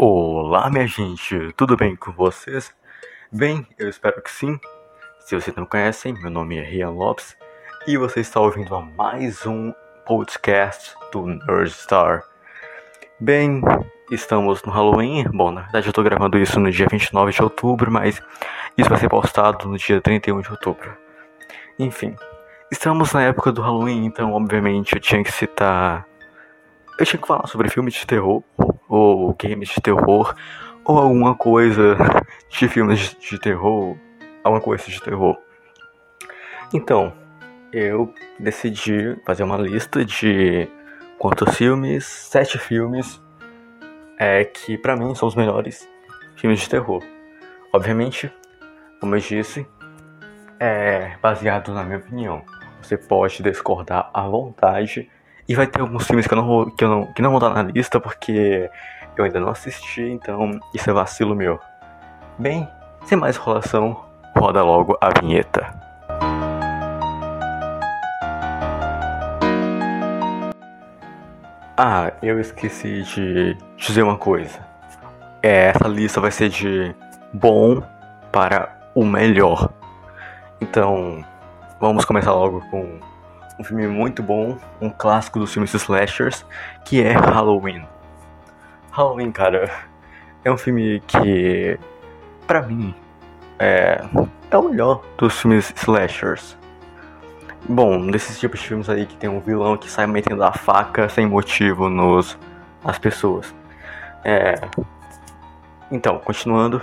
Olá, minha gente, tudo bem com vocês? Bem, eu espero que sim. Se vocês não conhecem, meu nome é Rian Lopes e você está ouvindo a mais um podcast do Nerdstar. Bem, estamos no Halloween. Bom, na verdade eu estou gravando isso no dia 29 de outubro, mas isso vai ser postado no dia 31 de outubro. Enfim, estamos na época do Halloween, então obviamente eu tinha que citar. Eu tinha que falar sobre filmes de terror ou games de terror, ou alguma coisa de filmes de terror, alguma coisa de terror. Então, eu decidi fazer uma lista de quantos filmes, sete filmes, é, que pra mim são os melhores filmes de terror. Obviamente, como eu disse, é baseado na minha opinião. Você pode discordar à vontade e vai ter alguns filmes que eu não vou, que eu não, que não vão estar na lista porque eu ainda não assisti, então isso é vacilo meu. Bem, sem mais enrolação, roda logo a vinheta. Ah, eu esqueci de dizer uma coisa. É, essa lista vai ser de bom para o melhor. Então, vamos começar logo com um filme muito bom, um clássico dos filmes slashers, que é Halloween. Halloween, cara, é um filme que, pra mim, é, é o melhor dos filmes slashers. Bom, desses tipos de filmes aí que tem um vilão que sai metendo a faca sem motivo nos nas pessoas. É. Então, continuando.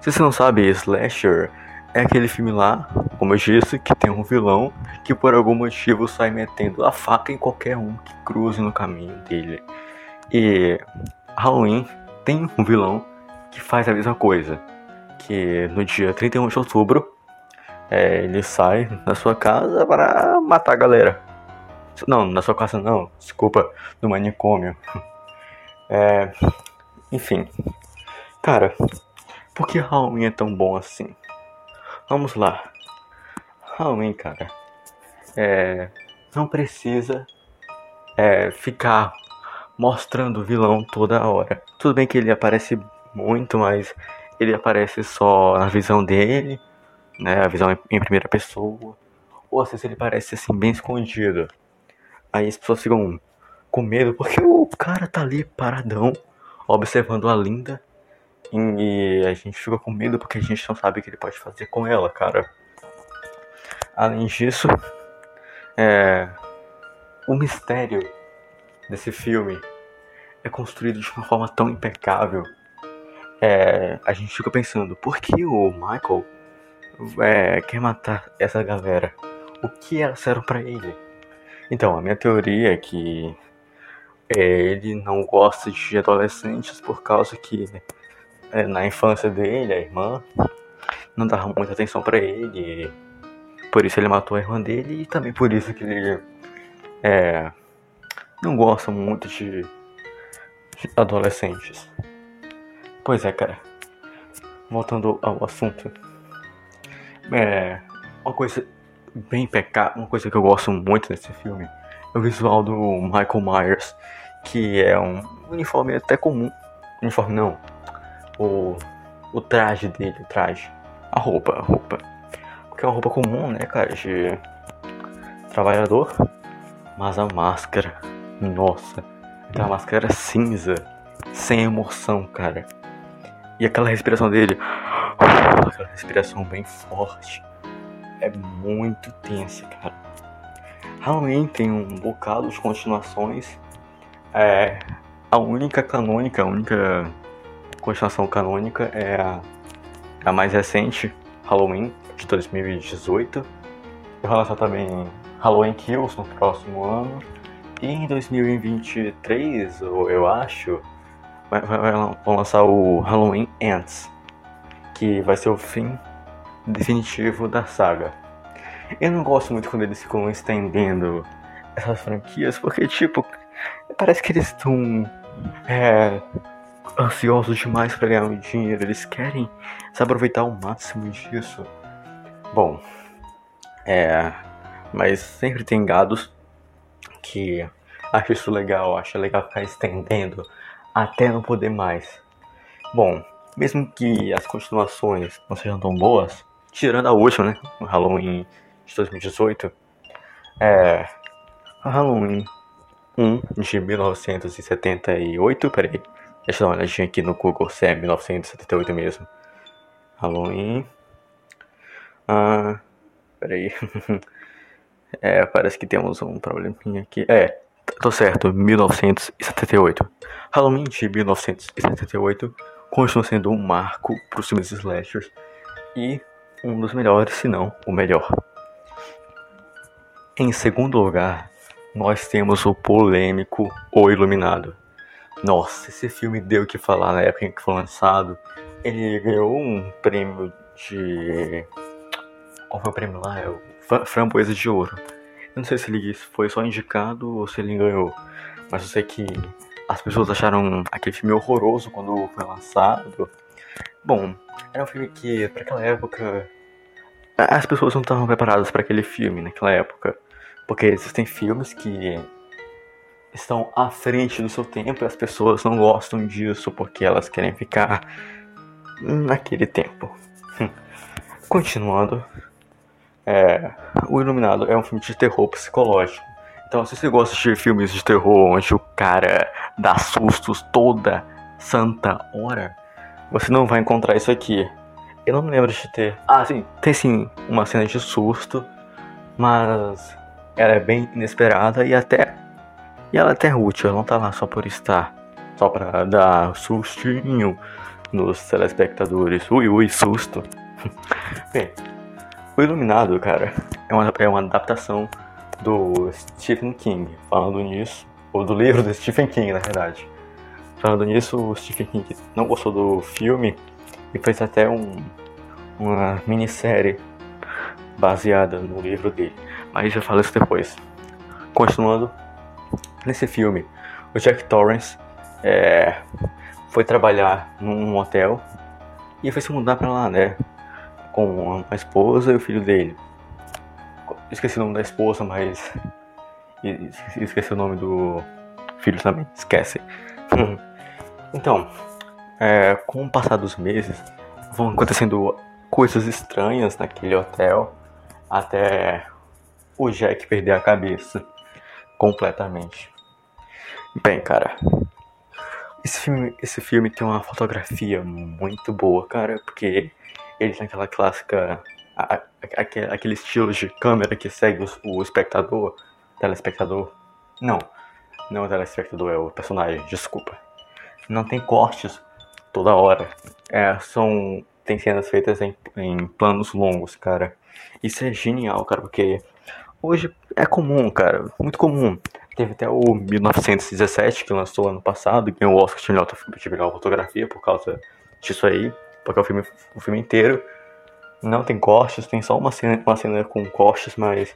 Se você não sabe, Slasher é aquele filme lá, como eu disse, que tem um vilão que por algum motivo sai metendo a faca em qualquer um que cruze no caminho dele. E Halloween tem um vilão que faz a mesma coisa. Que no dia 31 de outubro é, ele sai da sua casa para matar a galera. Não, na sua casa não, desculpa, no manicômio. É, enfim. Cara, por que Halloween é tão bom assim? Vamos lá. Halloween, cara. É, não precisa é, ficar mostrando o vilão toda hora. Tudo bem que ele aparece muito, mas ele aparece só na visão dele, né? A visão em primeira pessoa. Ou às vezes ele parece assim bem escondido. Aí as pessoas ficam com medo porque o cara tá ali paradão, observando a linda e a gente fica com medo porque a gente não sabe o que ele pode fazer com ela, cara. Além disso, é, o mistério desse filme é construído de uma forma tão impecável. É, a gente fica pensando, por que o Michael é, quer matar essa galera? O que elas fizeram para ele? Então, a minha teoria é que é, ele não gosta de adolescentes por causa que na infância dele, a irmã não dava muita atenção para ele. Por isso ele matou a irmã dele e também por isso que ele é, não gosta muito de, de adolescentes. Pois é, cara. Voltando ao assunto. É, uma coisa bem pecada, uma coisa que eu gosto muito desse filme é o visual do Michael Myers, que é um uniforme até comum. Uniforme não, o, o traje dele, o traje. A roupa, a roupa. Porque é uma roupa comum, né, cara, de trabalhador. Mas a máscara, nossa, aquela máscara cinza, sem emoção, cara. E aquela respiração dele, aquela respiração bem forte, é muito tensa, cara. Halloween tem um bocado de continuações. É a única canônica, a única continuação canônica é a, a mais recente, Halloween, de 2018. Vai lançar também Halloween Kills no próximo ano. E em 2023, eu acho, vai, vai, vão lançar o Halloween Ends, que vai ser o fim definitivo da saga. Eu não gosto muito quando eles ficam estendendo essas franquias, porque, tipo, parece que eles estão é, ansiosos demais para ganhar dinheiro, eles querem se aproveitar o máximo disso. Bom, é. Mas sempre tem gados que acham isso legal, acha legal ficar estendendo até não poder mais. Bom, mesmo que as continuações não sejam tão boas, tirando a última, né? O Halloween de 2018, é. Halloween 1 de 1978, peraí, deixa eu dar uma olhadinha aqui no Google se é 1978 mesmo. Halloween. Ah, peraí. é, parece que temos um probleminha aqui. É, tô certo, 1978. Halloween de 1978 continua sendo um marco para os filmes slashers e um dos melhores, se não o melhor. Em segundo lugar, nós temos o polêmico O Iluminado. Nossa, esse filme deu o que falar na época em que foi lançado. Ele ganhou um prêmio de. Qual foi o prêmio lá? É o Framboesa de Ouro. Eu não sei se ele foi só indicado ou se ele ganhou. Mas eu sei que as pessoas acharam aquele filme horroroso quando foi lançado. Bom, era um filme que, para aquela época, as pessoas não estavam preparadas para aquele filme naquela época. Porque existem filmes que estão à frente do seu tempo e as pessoas não gostam disso porque elas querem ficar naquele tempo. Continuando, é, O Iluminado é um filme de terror psicológico. Então, se você gosta de filmes de terror onde o cara dá sustos toda santa hora, você não vai encontrar isso aqui. Eu não me lembro de ter. Ah, sim, tem sim uma cena de susto, mas ela é bem inesperada e até. E ela é até útil, ela não tá lá só por estar. Só pra dar sustinho nos telespectadores. Ui, ui, susto. bem, o Iluminado, cara, é uma, é uma adaptação do Stephen King. Falando nisso, ou do livro do Stephen King, na verdade. Falando nisso, o Stephen King não gostou do filme e fez até um, uma minissérie baseada no livro dele. Mas eu falo isso depois. Continuando, nesse filme, o Jack Torrance é, foi trabalhar num hotel e foi se mudar pra lá, né? Com a esposa e o filho dele. Esqueci o nome da esposa, mas. Esqueci o nome do filho também. Esquece. então, é, com o passar dos meses, vão acontecendo coisas estranhas naquele hotel até o Jack perder a cabeça completamente. Bem, cara, esse filme, esse filme tem uma fotografia muito boa, cara, porque ele tem aquela clássica a, a, aquele estilo de câmera que segue o, o espectador, telespectador. Não, não é o telespectador, é o personagem, desculpa. Não tem cortes toda hora. É, são. Tem cenas feitas em, em planos longos, cara. Isso é genial, cara, porque hoje é comum, cara, muito comum. Teve até o 1917 que lançou ano passado, ganhou o Oscar de melhor, de melhor fotografia por causa disso aí, porque é o filme, o filme inteiro não tem cortes, tem só uma cena, uma cena com cortes, mas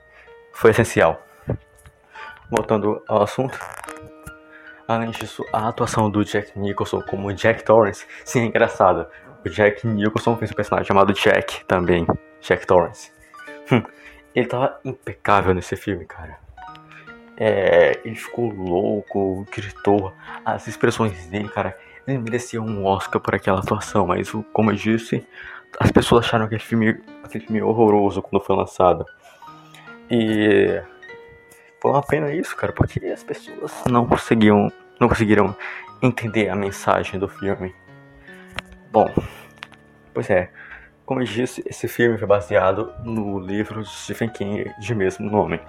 foi essencial. Voltando ao assunto. Além disso, a atuação do Jack Nicholson como Jack Torrance, sim, é engraçada. O Jack Nicholson fez um personagem chamado Jack também, Jack Torrance. Hum, ele tava impecável nesse filme, cara. É, ele ficou louco, gritou, as expressões dele, cara, ele merecia um Oscar por aquela atuação, mas como eu disse, as pessoas acharam aquele filme, aquele filme horroroso quando foi lançado. E foi uma pena isso, cara, porque as pessoas não conseguiam, não conseguiram entender a mensagem do filme. Bom, pois é, como eu disse, esse filme foi baseado no livro de Stephen King de mesmo nome.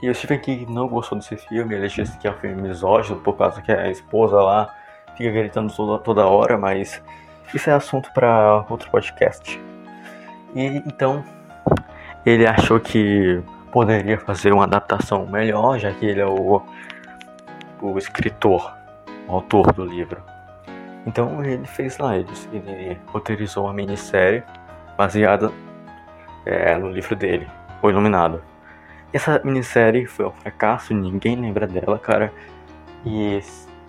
E o Stephen King não gostou desse filme, ele disse que é um filme misógino por causa que a esposa lá fica gritando toda, toda hora, mas isso é assunto para outro podcast. E então ele achou que poderia fazer uma adaptação melhor, já que ele é o, o escritor, o autor do livro. Então ele fez lá, ele, ele roteirizou uma minissérie baseada é, no livro dele, O Iluminado. Essa minissérie foi um fracasso, ninguém lembra dela, cara. E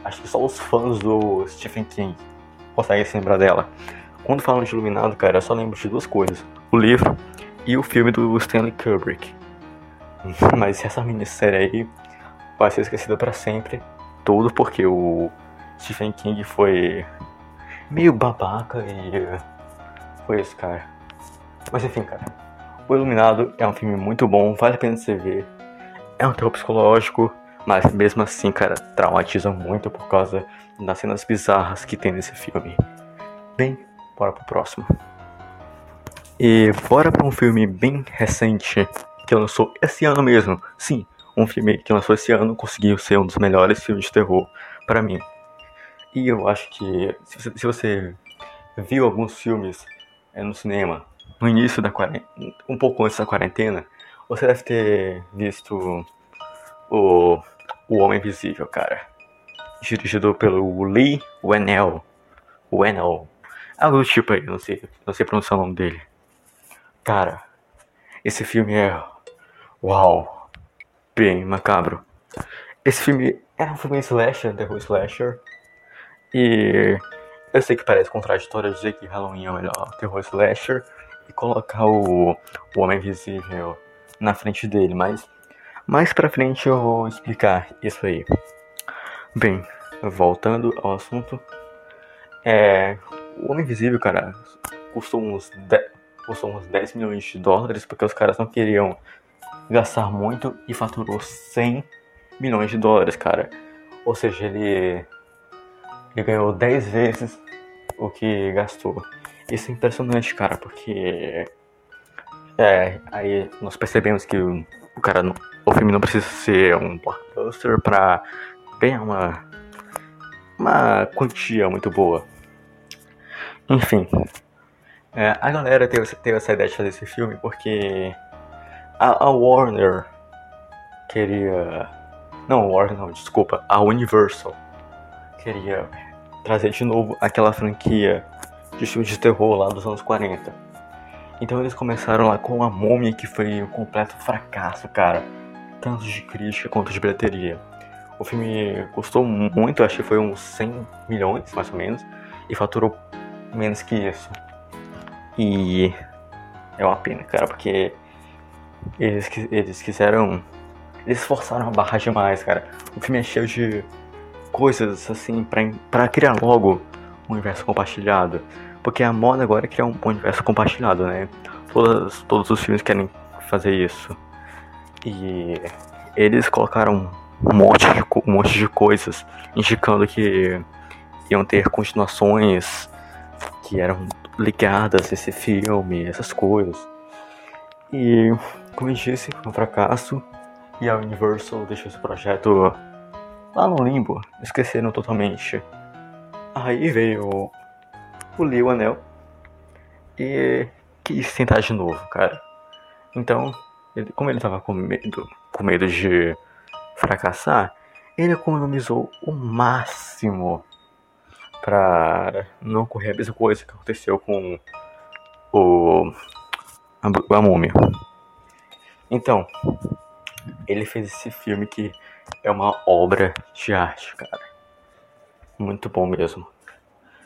acho que só os fãs do Stephen King consegue se lembrar dela. Quando falam de Iluminado, cara, eu só lembro de duas coisas: o livro e o filme do Stanley Kubrick. Mas essa minissérie aí vai ser esquecida para sempre. Tudo porque o Stephen King foi meio babaca e foi isso, cara. Mas enfim, cara. O Iluminado é um filme muito bom, vale a pena você ver. É um terror psicológico, mas mesmo assim, cara, traumatiza muito por causa das cenas bizarras que tem nesse filme. Bem, bora pro próximo. E bora pra um filme bem recente que lançou esse ano mesmo. Sim, um filme que lançou esse ano conseguiu ser um dos melhores filmes de terror para mim. E eu acho que se você, se você viu alguns filmes é, no cinema no início da quarentena, um pouco antes da quarentena, você deve ter visto o, o Homem Invisível, cara. Dirigido pelo Lee Whannell. Whannell. Algo do tipo aí, não sei, não sei pronunciar o nome dele. Cara, esse filme é. Uau! Bem macabro. Esse filme era um filme slasher, terror slasher. E eu sei que parece contraditório dizer que Halloween é o melhor terror slasher e colocar o, o Homem Invisível na frente dele, mas mais pra frente eu vou explicar isso aí. Bem, voltando ao assunto, é, o Homem Invisível, cara, custou uns, 10, custou uns 10 milhões de dólares porque os caras não queriam gastar muito e faturou 100 milhões de dólares, cara. Ou seja, ele, ele ganhou 10 vezes o que gastou. Isso é impressionante, cara, porque. É, aí nós percebemos que o, cara. O filme não precisa ser um blockbuster pra ganhar uma. Uma quantia muito boa. Enfim. É, a galera teve, teve essa ideia de fazer esse filme porque. A, a Warner queria. Não, Warner não, desculpa. A Universal queria trazer de novo aquela franquia de filmes de terror lá dos anos 40. Então eles começaram lá com a Múmia, que foi um completo fracasso, cara. Tanto de crítica quanto de bilheteria. O filme custou muito, acho que foi uns 100 milhões, mais ou menos, e faturou menos que isso. E é uma pena, cara, porque eles, eles quiseram. Eles forçaram a barra demais, cara. O filme é cheio de coisas assim pra criar logo um universo compartilhado. Porque a moda agora é criar um universo compartilhado, né? Todas, todos os filmes querem fazer isso. E eles colocaram um monte de, um monte de coisas indicando que iam ter continuações que eram ligadas a esse filme, essas coisas. E, como eu disse, foi um fracasso. E a Universal deixou esse projeto lá no limbo, esqueceram totalmente. Aí veio o Leo Anel e quis tentar de novo, cara. Então, ele, como ele tava com medo, com medo de fracassar, ele economizou o máximo pra não ocorrer a mesma coisa que aconteceu com o a, a múmia. Então, ele fez esse filme que é uma obra de arte, cara. Muito bom mesmo.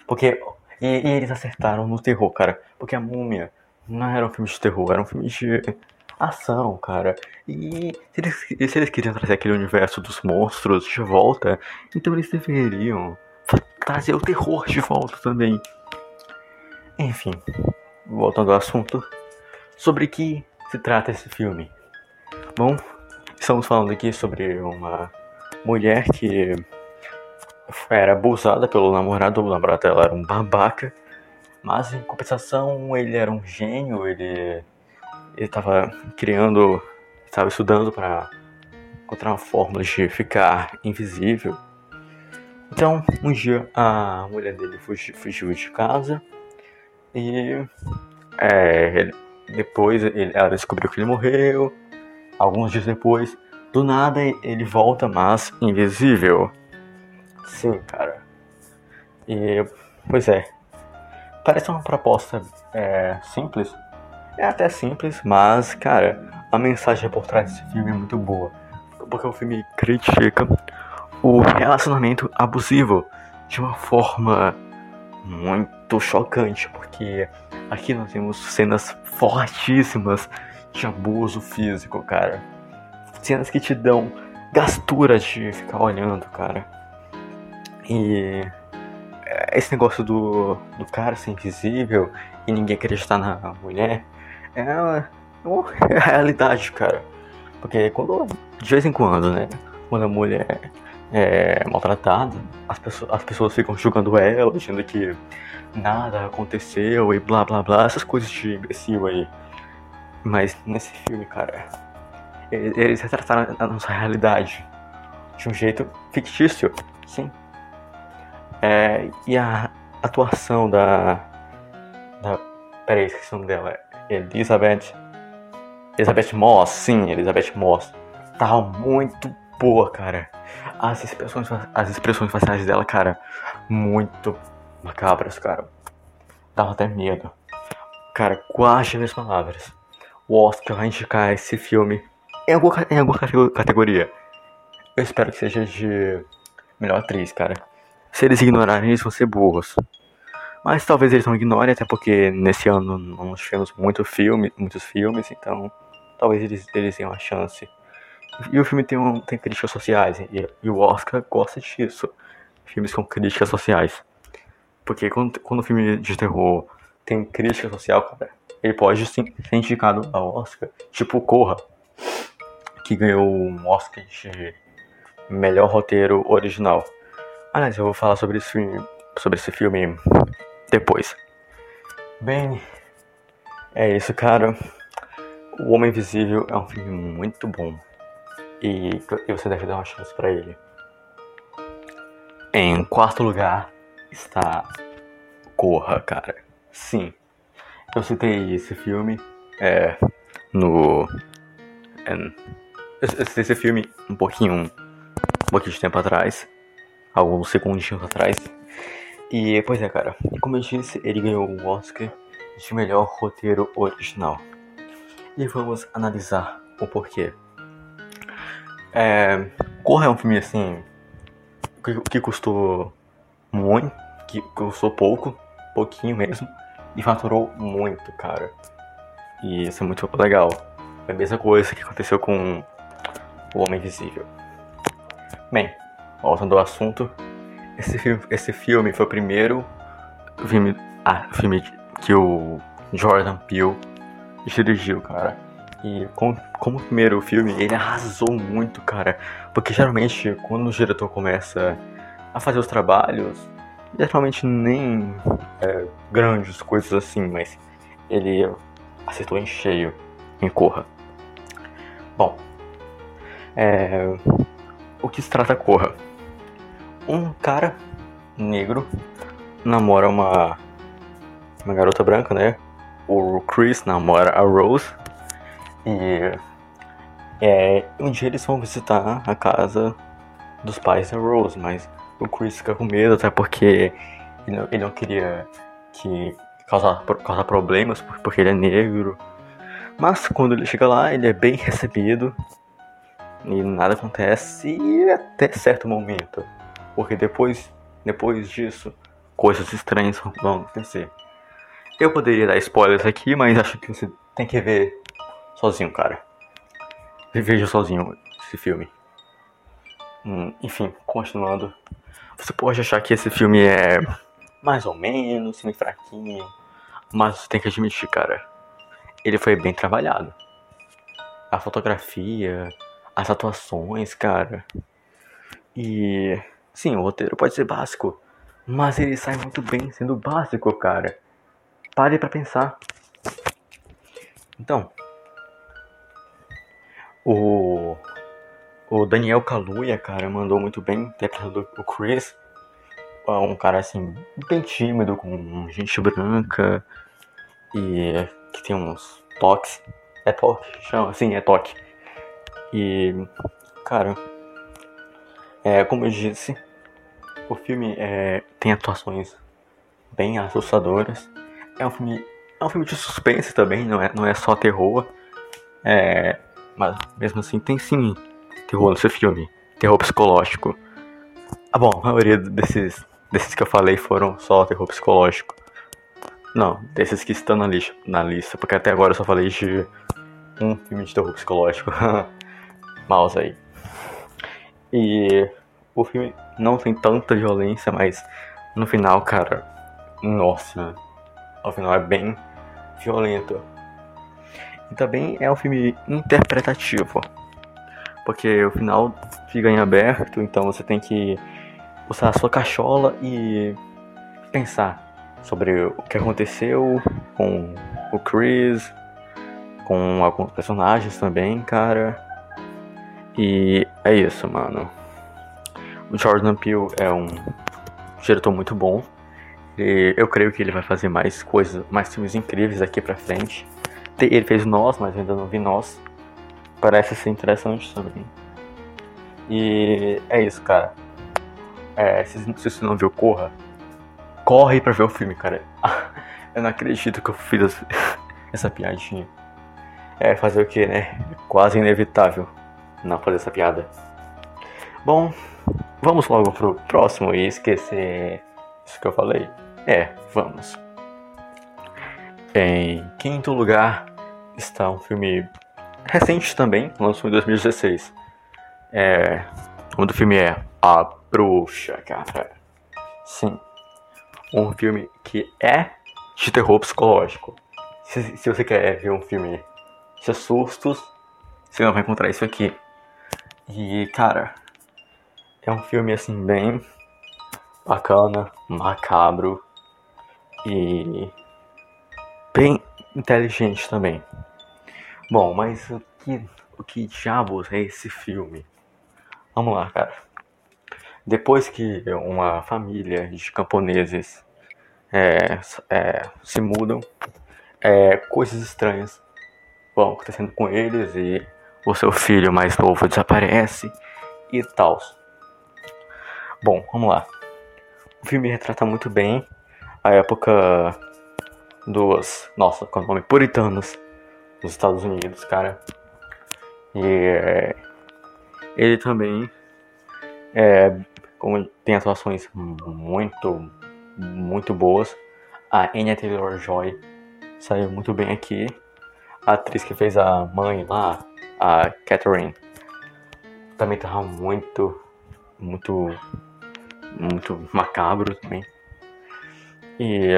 Porque e, e, eles acertaram no terror, cara. Porque a múmia não era um filme de terror, era um filme de ação, cara. E se eles, se eles queriam trazer aquele universo dos monstros de volta, então eles deveriam trazer o terror de volta também. Enfim, voltando ao assunto, sobre que se trata esse filme? Bom, estamos falando aqui sobre uma mulher que era abusada pelo namorado, o namorado dela era um babaca, mas em compensação ele era um gênio, ele estava criando, estava estudando para encontrar uma fórmula de ficar invisível. Então, um dia a mulher dele fugiu, fugiu de casa e é, ele, depois ele, ela descobriu que ele morreu. Alguns dias depois, do nada ele volta, mas invisível. Sim, cara. E, pois é. Parece uma proposta é, simples. É até simples, mas, cara, a mensagem por trás desse filme é muito boa. Porque o filme critica o relacionamento abusivo de uma forma muito chocante. Porque aqui nós temos cenas fortíssimas de abuso físico, cara. Cenas que te dão gastura de ficar olhando, cara. E é, esse negócio do, do cara ser invisível e ninguém acreditar na mulher é uma, uma realidade, cara. Porque quando, de vez em quando, né? Quando a mulher é maltratada, as pessoas, as pessoas ficam julgando ela, dizendo que nada aconteceu e blá blá blá, essas coisas de imbecil aí. Mas nesse filme, cara, eles retrataram a nossa realidade de um jeito fictício, sim. É, e a atuação da. da peraí, esqueci o nome dela. Elizabeth. Elizabeth Moss, sim, Elizabeth Moss. Tava muito boa, cara. As expressões, as expressões faciais dela, cara, muito macabras, cara. Dava até medo. Cara, quase as palavras. O Oscar vai indicar esse filme em alguma, em alguma categoria. Eu espero que seja de melhor atriz, cara. Se eles ignorarem, eles vão ser burros. Mas talvez eles não ignorem, até porque nesse ano não tivemos muito filme, muitos filmes, então talvez eles, eles tenham a chance. E o filme tem, um, tem críticas sociais, e, e o Oscar gosta disso. Filmes com críticas sociais. Porque quando, quando o filme de terror tem crítica social, cara, ele pode sim, ser indicado ao Oscar. Tipo Corra, que ganhou um Oscar de melhor roteiro original. Aliás, eu vou falar sobre esse filme, sobre esse filme depois. Bem, é isso, cara. O Homem Invisível é um filme muito bom e, e você deve dar uma chance para ele. Em quarto lugar está Corra, cara. Sim, eu citei esse filme é, no. É, eu citei esse filme um pouquinho, um pouquinho de tempo atrás, alguns segundinhos atrás. E, pois é, cara, como eu disse, ele ganhou o Oscar de melhor roteiro original. E vamos analisar o porquê. É, Corra é um filme assim que, que custou muito, que custou pouco, pouquinho mesmo e faturou muito, cara. E isso é muito legal. É a mesma coisa que aconteceu com O Homem Invisível. Bem, voltando ao assunto, esse filme, esse filme foi o primeiro filme, ah, filme que o Jordan Peele dirigiu, cara. E como, como primeiro filme, ele arrasou muito, cara. Porque geralmente, quando o diretor começa a fazer os trabalhos, geralmente nem é, grandes coisas assim, mas ele acertou em cheio em Corra. Bom, é, o que se trata Corra? Um cara negro namora uma, uma garota branca, né? O Chris namora a Rose e é, um dia eles vão visitar a casa dos pais da Rose, mas o Chris fica com medo, até porque ele não, ele não queria que causar, causar problemas, porque ele é negro. Mas quando ele chega lá, ele é bem recebido e nada acontece até certo momento. Porque depois, depois disso, coisas estranhas vão acontecer. Eu poderia dar spoilers aqui, mas acho que você tem que ver sozinho, cara. Veja sozinho esse filme. Hum, enfim, continuando. Você pode achar que esse filme é mais ou menos, filme fraquinho, mas você tem que admitir, cara, ele foi bem trabalhado. A fotografia, as atuações, cara. E sim, o roteiro pode ser básico, mas ele sai muito bem sendo básico, cara. Pare para pensar. Então, o o Daniel Kaluuya, cara, mandou muito bem, interpretando o Chris. É um cara, assim, bem tímido, com gente branca e que tem uns toques. É toque? Chama, sim, é toque. E, cara, é, como eu disse, o filme é, tem atuações bem assustadoras. É um filme, é um filme de suspense também, não é, não é só terror. É, mas mesmo assim tem sim terror nesse filme. Terror psicológico. Ah, bom, a maioria desses, desses que eu falei foram só terror psicológico. Não, desses que estão na lista, na lista, porque até agora eu só falei de um filme de terror psicológico. Mouse aí. E o filme não tem tanta violência, mas no final, cara, nossa, o final é bem violento. E também é um filme interpretativo, porque o final fica em aberto, então você tem que usar a sua cachola e pensar sobre o que aconteceu com o Chris, com alguns personagens também, cara. E é isso, mano. O Jordan Peele é um diretor muito bom. E eu creio que ele vai fazer mais coisas, mais filmes incríveis daqui pra frente. Ele fez Nós, mas eu ainda não vi Nós. Parece ser interessante também. E é isso, cara. É, se, se você não viu Corra, corre pra ver o filme, cara. eu não acredito que eu fiz essa piadinha. É fazer o que, né? Quase inevitável não fazer essa piada. Bom, vamos logo pro próximo e esquecer isso que eu falei. É, vamos. Em quinto lugar está um filme recente também, lançou em 2016. É, o nome do filme é A Bruxa, cara. Sim, um filme que é de terror psicológico. Se, se você quer ver um filme de sustos, você não vai encontrar isso aqui. E, cara, é um filme assim bem bacana, macabro e bem inteligente também. Bom, mas o que, o que diabos é esse filme? Vamos lá, cara. Depois que uma família de camponeses é, é, se mudam, é, coisas estranhas vão acontecendo com eles e o seu filho mais novo desaparece e tal. Bom, vamos lá. O filme retrata muito bem a época dos, nossa, com o nome puritanos nos Estados Unidos, cara. E é, ele também é, como tem atuações muito, muito boas. A Anya Taylor-Joy saiu muito bem aqui. A atriz que fez a mãe lá, a Catherine, também tava muito, muito, muito macabro também. E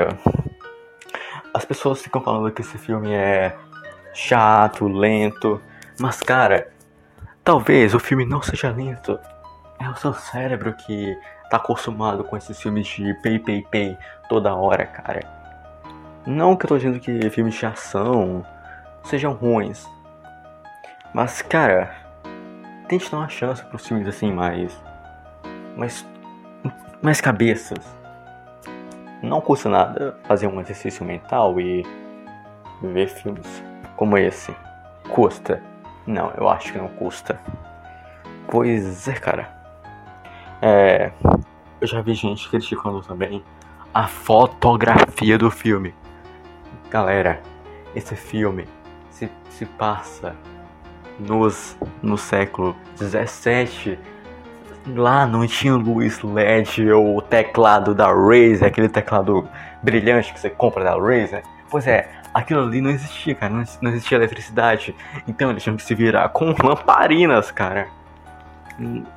as pessoas ficam falando que esse filme é chato, lento, mas cara, talvez o filme não seja lento. É o seu cérebro que tá acostumado com esses filmes de pay pay pay toda hora, cara. Não que eu tô dizendo que filmes de ação sejam ruins. Mas, cara, tente dar uma chance pros filmes assim mais. mais. mais cabeças. Não custa nada fazer um exercício mental e ver filmes como esse. Custa? Não, eu acho que não custa. Pois é, cara. É, eu já vi gente criticando também a fotografia do filme. Galera, esse filme se, se passa nos, no século 17. Lá não tinha luz LED ou teclado da Razer, aquele teclado brilhante que você compra da Razer. Pois é, aquilo ali não existia, cara. Não, não existia eletricidade. Então eles tinham que se virar com lamparinas, cara.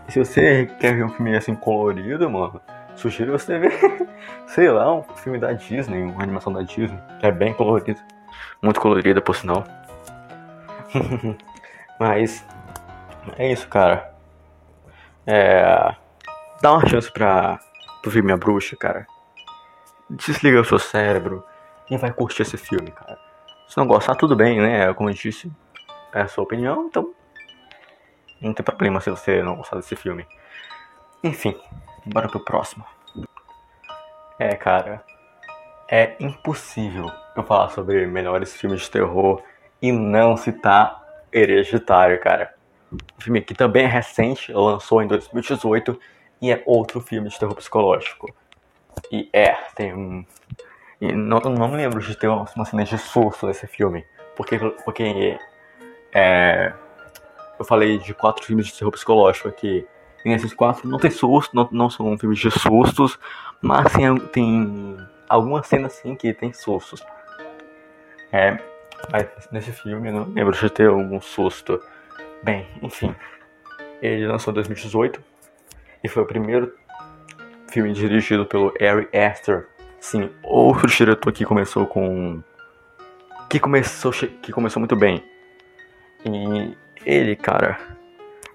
Se você quer ver um filme assim colorido, mano, sugiro você ver, sei lá, um filme da Disney, uma animação da Disney, que é bem colorido. Muito colorida, por sinal. Mas é isso, cara. É, dá uma chance pra, pro filme A Bruxa, cara. Desliga o seu cérebro e vai curtir esse filme, cara. Se não gostar, tudo bem, né? Como eu disse, é a sua opinião, então não tem problema se você não gostar desse filme. Enfim, bora pro próximo. É, cara, é impossível eu falar sobre melhores filmes de terror e não citar Hereditário, cara. O filme aqui também é recente, lançou em 2018 e é outro filme de terror psicológico. E é, tem um. E não, não me lembro de ter uma, uma cena de susto nesse filme. Porque, porque é, eu falei de quatro filmes de terror psicológico aqui. E nesses quatro não tem susto, não, não são filmes de sustos, mas tem, tem algumas cenas sim que tem sustos. É, nesse filme não lembro de ter algum susto. Bem, enfim. Ele lançou em 2018. E foi o primeiro filme dirigido pelo Ari Aster. Sim, outro diretor que começou com. Que começou, que começou muito bem. E ele, cara,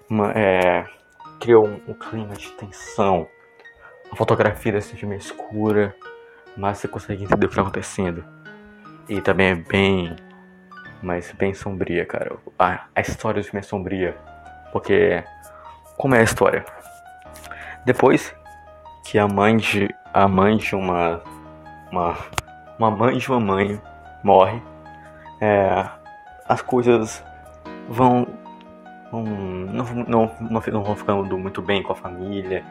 uma, é, criou um, um, clima de tensão. A fotografia desse filme é escura, mas você consegue entender o que está acontecendo. E também é bem. Mas bem sombria, cara. A, a história do filme é sombria. Porque. Como é a história? Depois que a mãe de. A mãe de uma. Uma, uma mãe de uma mãe morre. É, as coisas vão. vão não, não, não, não vão ficando muito bem com a família.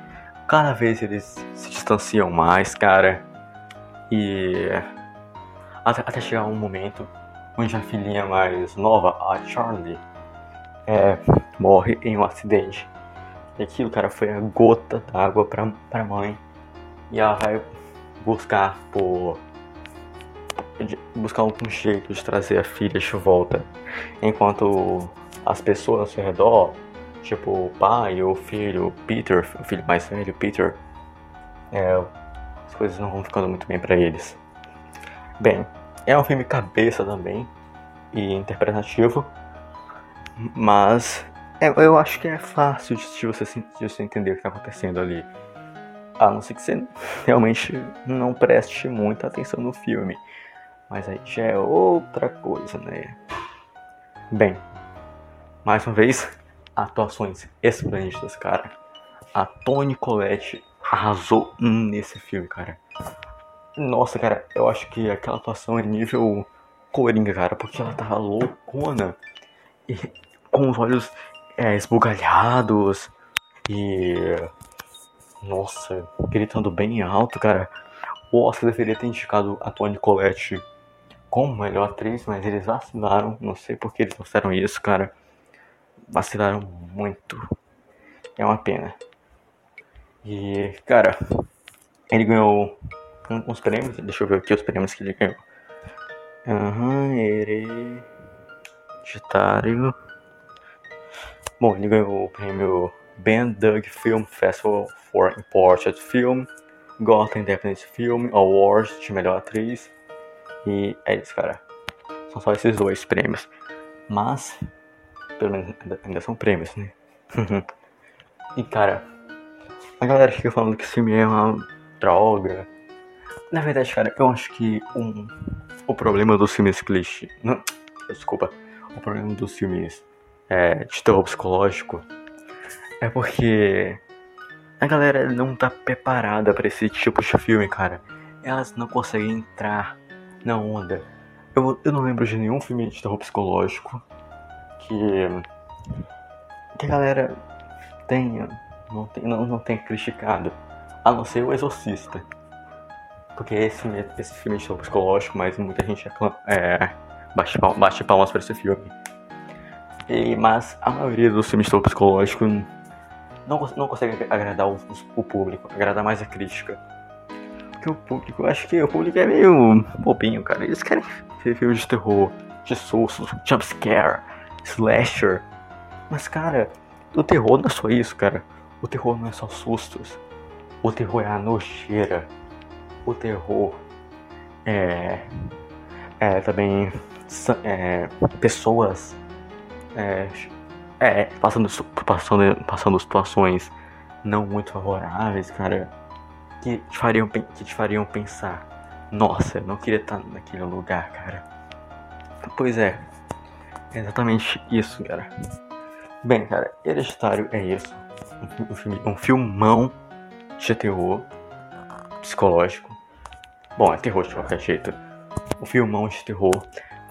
Cada vez eles se distanciam mais, cara. E. Até, até chegar um momento onde a filhinha mais nova, a Charlie, é, morre em um acidente. E aquilo, cara, foi a gota d'água pra, pra mãe. E ela vai buscar por. buscar algum jeito de trazer a filha de volta. Enquanto as pessoas ao seu redor, tipo o pai, o filho, Peter, o filho mais velho, Peter, é, as coisas não vão ficando muito bem para eles. Bem, é um filme cabeça também e interpretativo, mas é, eu acho que é fácil de você, de você entender o que está acontecendo ali. A não ser que você realmente não preste muita atenção no filme. Mas aí já é outra coisa, né? Bem, mais uma vez, atuações esplêndidas, cara. A Toni Collette arrasou nesse filme, cara. Nossa, cara, eu acho que aquela atuação é nível Coringa, cara, porque ela tava loucona e com os olhos é, esbugalhados e. Nossa, gritando bem alto, cara. O Oscar deveria ter indicado a Toni Collette como melhor atriz, mas eles vacilaram. Não sei por que eles fizeram isso, cara. Vacilaram muito. É uma pena. E, cara, ele ganhou uns prêmios. Deixa eu ver aqui os prêmios que ele ganhou. Aham, hereditário. Bom, ele ganhou o prêmio Ben Doug Film Festival for Imported Film, Gotham Independent Film Awards de melhor atriz. E é isso, cara. São só esses dois prêmios. Mas, pelo menos ainda, ainda são prêmios, né? e cara, a galera fica falando que esse filme é uma droga. Na verdade, cara, eu acho que um, o problema dos filmes clichê. Não, desculpa. O problema dos filmes é, de terror psicológico é porque a galera não tá preparada para esse tipo de filme, cara. Elas não conseguem entrar na onda. Eu, eu não lembro de nenhum filme de terror psicológico que, que a galera tenha, não, tem, não, não tenha criticado, a não ser o Exorcista. Porque esse, esse filme é psicológico, mas muita gente é, bate, palmas pra esse filme. E, mas a maioria dos filmes de psicológico não, não consegue agradar o, o público, agradar mais a crítica. Porque o público, acho que o público é meio bobinho, cara. Eles querem ver filmes de terror, de susto, jumpscare, slasher. Mas, cara, o terror não é só isso, cara. O terror não é só sustos. O terror é a nojeira. O terror é. É também. É, pessoas é, é, passando, passando, passando situações não muito favoráveis, cara, que te fariam, que te fariam pensar, nossa, eu não queria estar naquele lugar, cara. Pois é, é exatamente isso, cara. Bem, cara, Hereditário é isso. Um, filme, um filmão de terror psicológico. Bom, é terror de qualquer jeito. Um filmão de terror.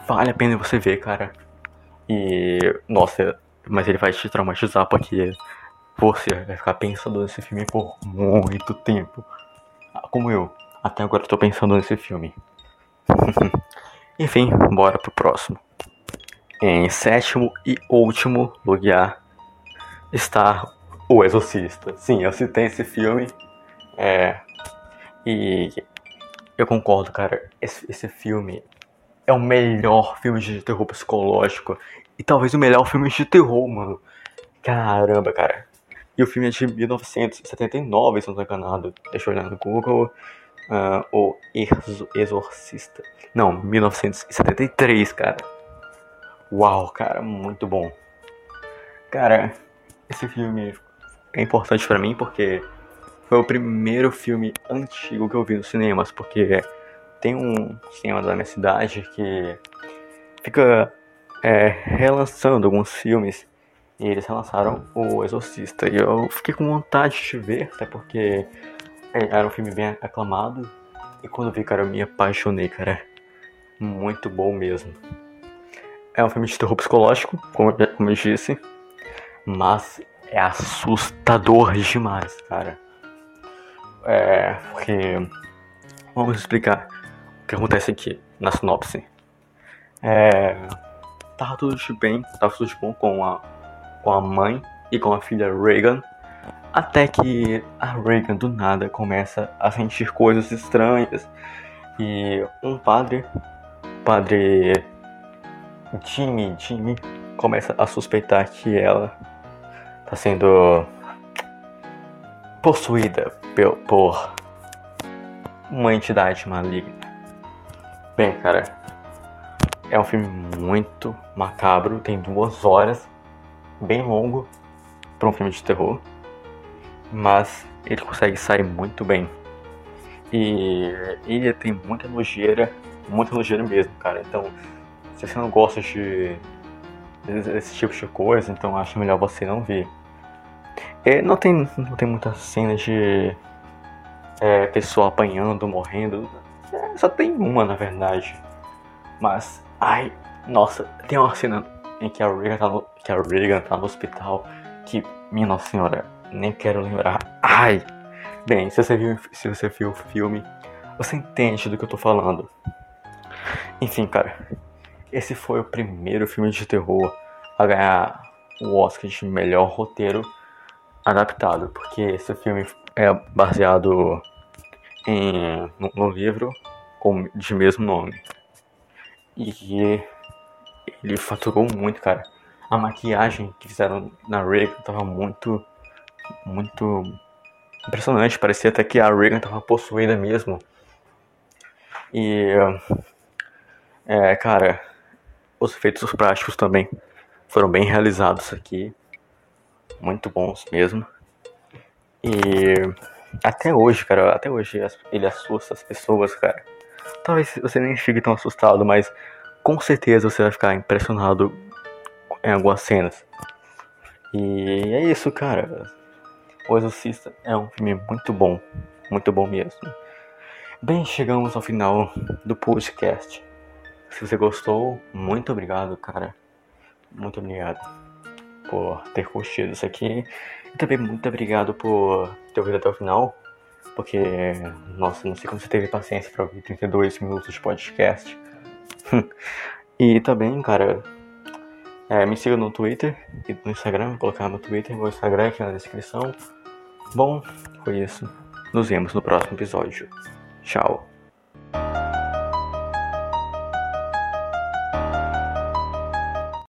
Vale a pena você ver, cara. E. Nossa, mas ele vai te traumatizar porque você vai ficar pensando nesse filme por muito tempo. Como eu. Até agora estou pensando nesse filme. Enfim, bora pro próximo. Em sétimo e último lugar está O Exorcista. Sim, eu citei esse filme. É. E eu concordo, cara. Esse, esse filme é o melhor filme de terror psicológico e talvez o melhor filme de terror, mano. Caramba, cara. E o filme é de 1979, se não estou enganado. Deixa eu olhar no Google. Uh, o Exorcista. Não, 1973, cara. Uau, cara, muito bom. Cara, esse filme é importante para mim porque foi o primeiro filme antigo que eu vi nos cinemas, porque tem um cinema da minha cidade que fica é, relançando alguns filmes e eles relançaram O Exorcista e eu fiquei com vontade de ver, até porque é, era um filme bem aclamado e quando vi, cara, eu me apaixonei, cara. Muito bom mesmo. É um filme de terror psicológico, como, como eu disse, mas é assustador demais, cara. É, porque. Vamos explicar o que acontece aqui na sinopse. É, tava tudo bem, tava tudo bom com a, com a mãe e com a filha Reagan. Até que a Reagan do nada começa a sentir coisas estranhas. E um padre, padre Jimmy, Jimmy, começa a suspeitar que ela tá sendo possuída por uma entidade maligna. Bem, cara, é um filme muito macabro, tem duas horas, bem longo para um filme de terror, mas ele consegue sair muito bem. E ele tem muita nojeira, muita nojeira mesmo, cara. Então, se você não gosta de desse tipo de coisa, então acho melhor você não ver. É, não, tem, não tem muita cena de é, pessoa apanhando, morrendo. É, só tem uma, na verdade. Mas, ai, nossa, tem uma cena em que a Regan tá no, que a Regan tá no hospital que, minha nossa senhora, nem quero lembrar. Ai! Bem, se você viu, se você viu o filme, você entende do que eu tô falando. Enfim, cara, esse foi o primeiro filme de terror a ganhar o Oscar de melhor roteiro adaptado, porque esse filme é baseado em, no livro com, de mesmo nome. E ele faturou muito, cara. A maquiagem que fizeram na Reagan tava muito, muito impressionante. Parecia até que a Reagan tava possuída mesmo. E, é, cara, os efeitos práticos também foram bem realizados aqui muito bons mesmo. E até hoje, cara, até hoje ele assusta as pessoas, cara. Talvez você nem fique tão assustado, mas com certeza você vai ficar impressionado em algumas cenas. E é isso, cara. O Exorcista é um filme muito bom, muito bom mesmo. Bem, chegamos ao final do podcast. Se você gostou, muito obrigado, cara. Muito obrigado por ter curtido isso aqui. E também muito obrigado por ter ouvido até o final. Porque, nossa, não sei como você teve paciência para ouvir 32 minutos de podcast. e também, cara, é, me siga no Twitter e no Instagram. Vou colocar no Twitter, meu Instagram aqui na descrição. Bom, foi isso. Nos vemos no próximo episódio. Tchau.